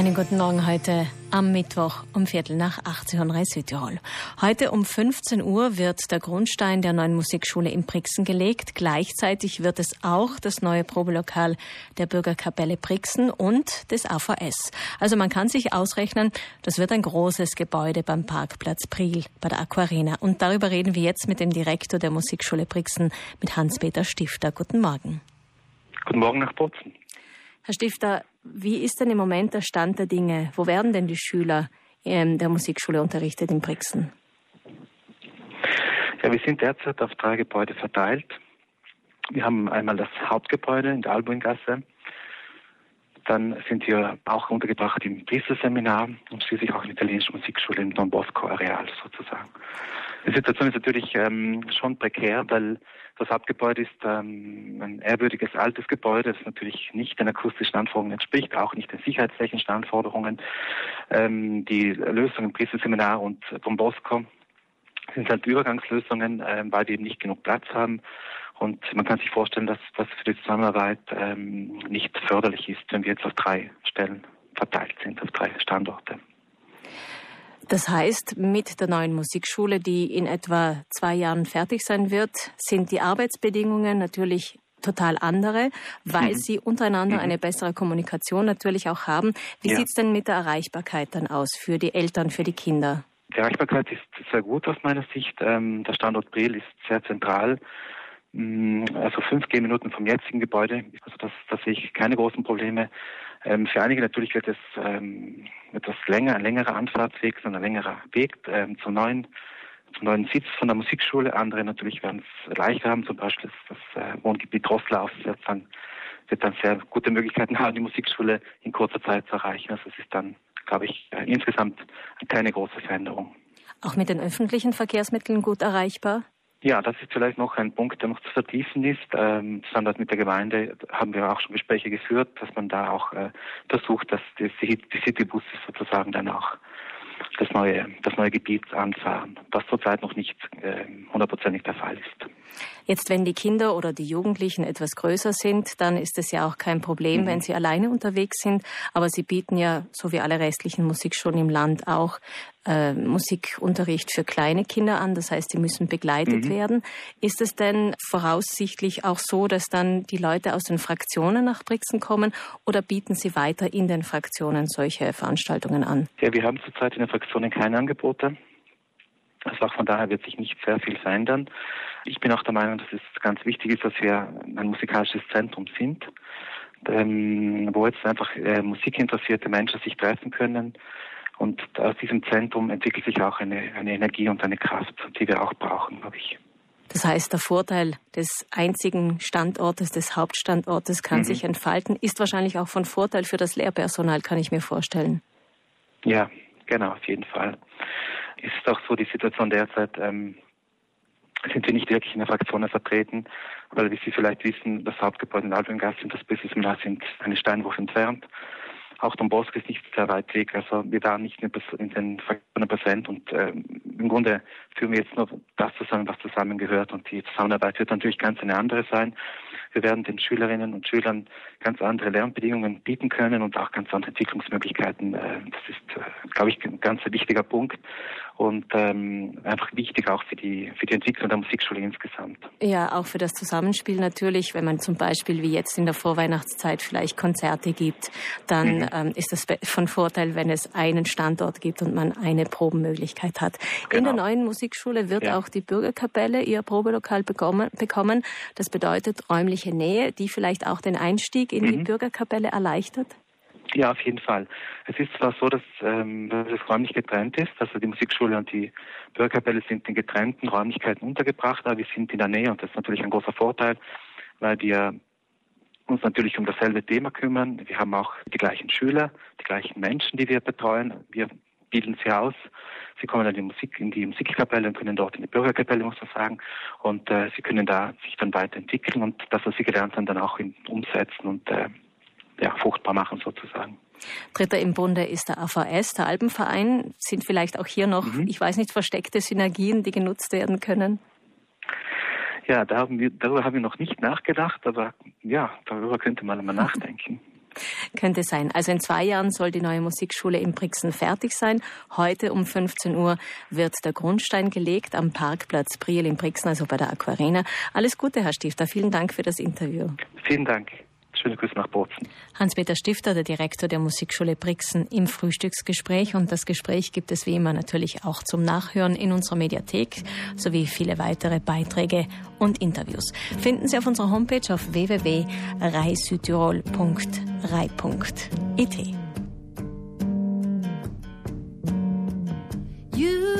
Einen guten Morgen heute am Mittwoch um Viertel nach 18 Uhr Südtirol. Heute um 15 Uhr wird der Grundstein der neuen Musikschule in Brixen gelegt. Gleichzeitig wird es auch das neue Probelokal der Bürgerkapelle Brixen und des AVS. Also man kann sich ausrechnen, das wird ein großes Gebäude beim Parkplatz Priel bei der Aquarena. Und darüber reden wir jetzt mit dem Direktor der Musikschule Brixen, mit Hans-Peter Stifter. Guten Morgen. Guten Morgen nach Bozen. Herr Stifter, wie ist denn im Moment der Stand der Dinge? Wo werden denn die Schüler ähm, der Musikschule unterrichtet in Brixen? Ja, wir sind derzeit auf drei Gebäude verteilt. Wir haben einmal das Hauptgebäude in der Albuingasse. Dann sind wir auch untergebracht im Priesterseminar und schließlich auch in der italienischen Musikschule im Don Bosco Areal sozusagen. Die Situation ist natürlich ähm, schon prekär, weil das Hauptgebäude ist ähm, ein ehrwürdiges altes Gebäude, das natürlich nicht den akustischen Anforderungen entspricht, auch nicht den sicherheitstechnischen Anforderungen. Ähm, die Lösungen Priesterseminar und Don Bosco sind halt Übergangslösungen, äh, weil wir eben nicht genug Platz haben. Und man kann sich vorstellen, dass das für die Zusammenarbeit ähm, nicht förderlich ist, wenn wir jetzt auf drei Stellen verteilt sind, auf drei Standorte. Das heißt, mit der neuen Musikschule, die in etwa zwei Jahren fertig sein wird, sind die Arbeitsbedingungen natürlich total andere, weil mhm. sie untereinander mhm. eine bessere Kommunikation natürlich auch haben. Wie ja. sieht's denn mit der Erreichbarkeit dann aus für die Eltern, für die Kinder? Die Erreichbarkeit ist sehr gut aus meiner Sicht. Ähm, der Standort Briel ist sehr zentral. Mm, also fünf Gehminuten vom jetzigen Gebäude. Also das, da sehe ich keine großen Probleme. Ähm, für einige natürlich wird es ähm, etwas länger, ein längerer Anfahrtsweg, sondern ein längerer Weg ähm, zum neuen zum neuen Sitz von der Musikschule. Andere natürlich werden es leichter haben, zum Beispiel das, äh, Wohngebiet Rosslaus wird dann, wird dann sehr gute Möglichkeiten haben, die Musikschule in kurzer Zeit zu erreichen. Also es ist dann, glaube ich, äh, insgesamt keine große Veränderung. Auch mit den öffentlichen Verkehrsmitteln gut erreichbar? Ja, das ist vielleicht noch ein Punkt, der noch zu vertiefen ist. Ähm, zusammen mit der Gemeinde haben wir auch schon Gespräche geführt, dass man da auch äh, versucht, dass die, die Citybusse sozusagen dann auch das neue, das neue Gebiet anfahren, was zurzeit noch nicht äh, hundertprozentig der Fall ist. Jetzt, wenn die Kinder oder die Jugendlichen etwas größer sind, dann ist es ja auch kein Problem, mhm. wenn sie alleine unterwegs sind. Aber sie bieten ja, so wie alle restlichen Musikschulen im Land, auch äh, Musikunterricht für kleine Kinder an. Das heißt, die müssen begleitet mhm. werden. Ist es denn voraussichtlich auch so, dass dann die Leute aus den Fraktionen nach Brixen kommen oder bieten Sie weiter in den Fraktionen solche Veranstaltungen an? Ja, wir haben zurzeit in den Fraktionen keine Angebote. Also auch von daher wird sich nicht sehr viel verändern. Ich bin auch der Meinung, dass es ganz wichtig ist, dass wir ein musikalisches Zentrum sind, ähm, wo jetzt einfach äh, musikinteressierte Menschen sich treffen können. Und aus diesem Zentrum entwickelt sich auch eine, eine Energie und eine Kraft, die wir auch brauchen, glaube ich. Das heißt, der Vorteil des einzigen Standortes, des Hauptstandortes kann mhm. sich entfalten, ist wahrscheinlich auch von Vorteil für das Lehrpersonal, kann ich mir vorstellen. Ja, genau, auf jeden Fall ist auch so die Situation derzeit, ähm, sind wir nicht wirklich in der Fraktion vertreten, weil, wie Sie vielleicht wissen, das Hauptgebäude in Albengasse und das Business sind eine Steinwurf entfernt. Auch Don Bosco ist nicht sehr weit weg, also wir waren nicht in den Fraktionen präsent und äh, im Grunde führen wir jetzt nur das zusammen, was zusammengehört und die Zusammenarbeit wird natürlich ganz eine andere sein. Wir werden den Schülerinnen und Schülern ganz andere Lernbedingungen bieten können und auch ganz andere Entwicklungsmöglichkeiten. Äh, das ist, glaube ich, ein ganz wichtiger Punkt und ähm, einfach wichtig auch für die, für die Entwicklung der Musikschule insgesamt. Ja, auch für das Zusammenspiel natürlich, wenn man zum Beispiel wie jetzt in der Vorweihnachtszeit vielleicht Konzerte gibt, dann mhm. ähm, ist das von Vorteil, wenn es einen Standort gibt und man eine Probenmöglichkeit hat. Genau. In der genau. neuen Musikschule wird ja. auch die Bürgerkapelle ihr Probelokal bekommen, bekommen. Das bedeutet räumliche Nähe, die vielleicht auch den Einstieg in mhm. die Bürgerkapelle erleichtert? Ja, auf jeden Fall. Es ist zwar so, dass, ähm, dass es räumlich getrennt ist, also die Musikschule und die Bürgerkapelle sind in getrennten Räumlichkeiten untergebracht, aber wir sind in der Nähe und das ist natürlich ein großer Vorteil, weil wir uns natürlich um dasselbe Thema kümmern. Wir haben auch die gleichen Schüler, die gleichen Menschen, die wir betreuen. Wir bilden sie aus. Sie kommen dann in die Musik, in die Musikkapelle und können dort in die Bürgerkapelle, muss man sagen. Und äh, sie können da sich dann weiterentwickeln und das, was sie gelernt haben, dann auch in, umsetzen und äh, ja, fruchtbar machen sozusagen. Dritter im Bunde ist der AVS, der Alpenverein. Sind vielleicht auch hier noch, mhm. ich weiß nicht, versteckte Synergien, die genutzt werden können? Ja, da haben wir, darüber haben wir noch nicht nachgedacht, aber ja, darüber könnte man mal nachdenken. Könnte sein. Also in zwei Jahren soll die neue Musikschule in Brixen fertig sein. Heute um 15 Uhr wird der Grundstein gelegt am Parkplatz Priel in Brixen, also bei der Aquarena. Alles Gute, Herr Stifter. Vielen Dank für das Interview. Vielen Dank. Schöne Grüße nach Bozen. Hans-Peter Stifter, der Direktor der Musikschule Brixen, im Frühstücksgespräch. Und das Gespräch gibt es wie immer natürlich auch zum Nachhören in unserer Mediathek sowie viele weitere Beiträge und Interviews. Finden Sie auf unserer Homepage auf www.reisüdtirol.rei.it. You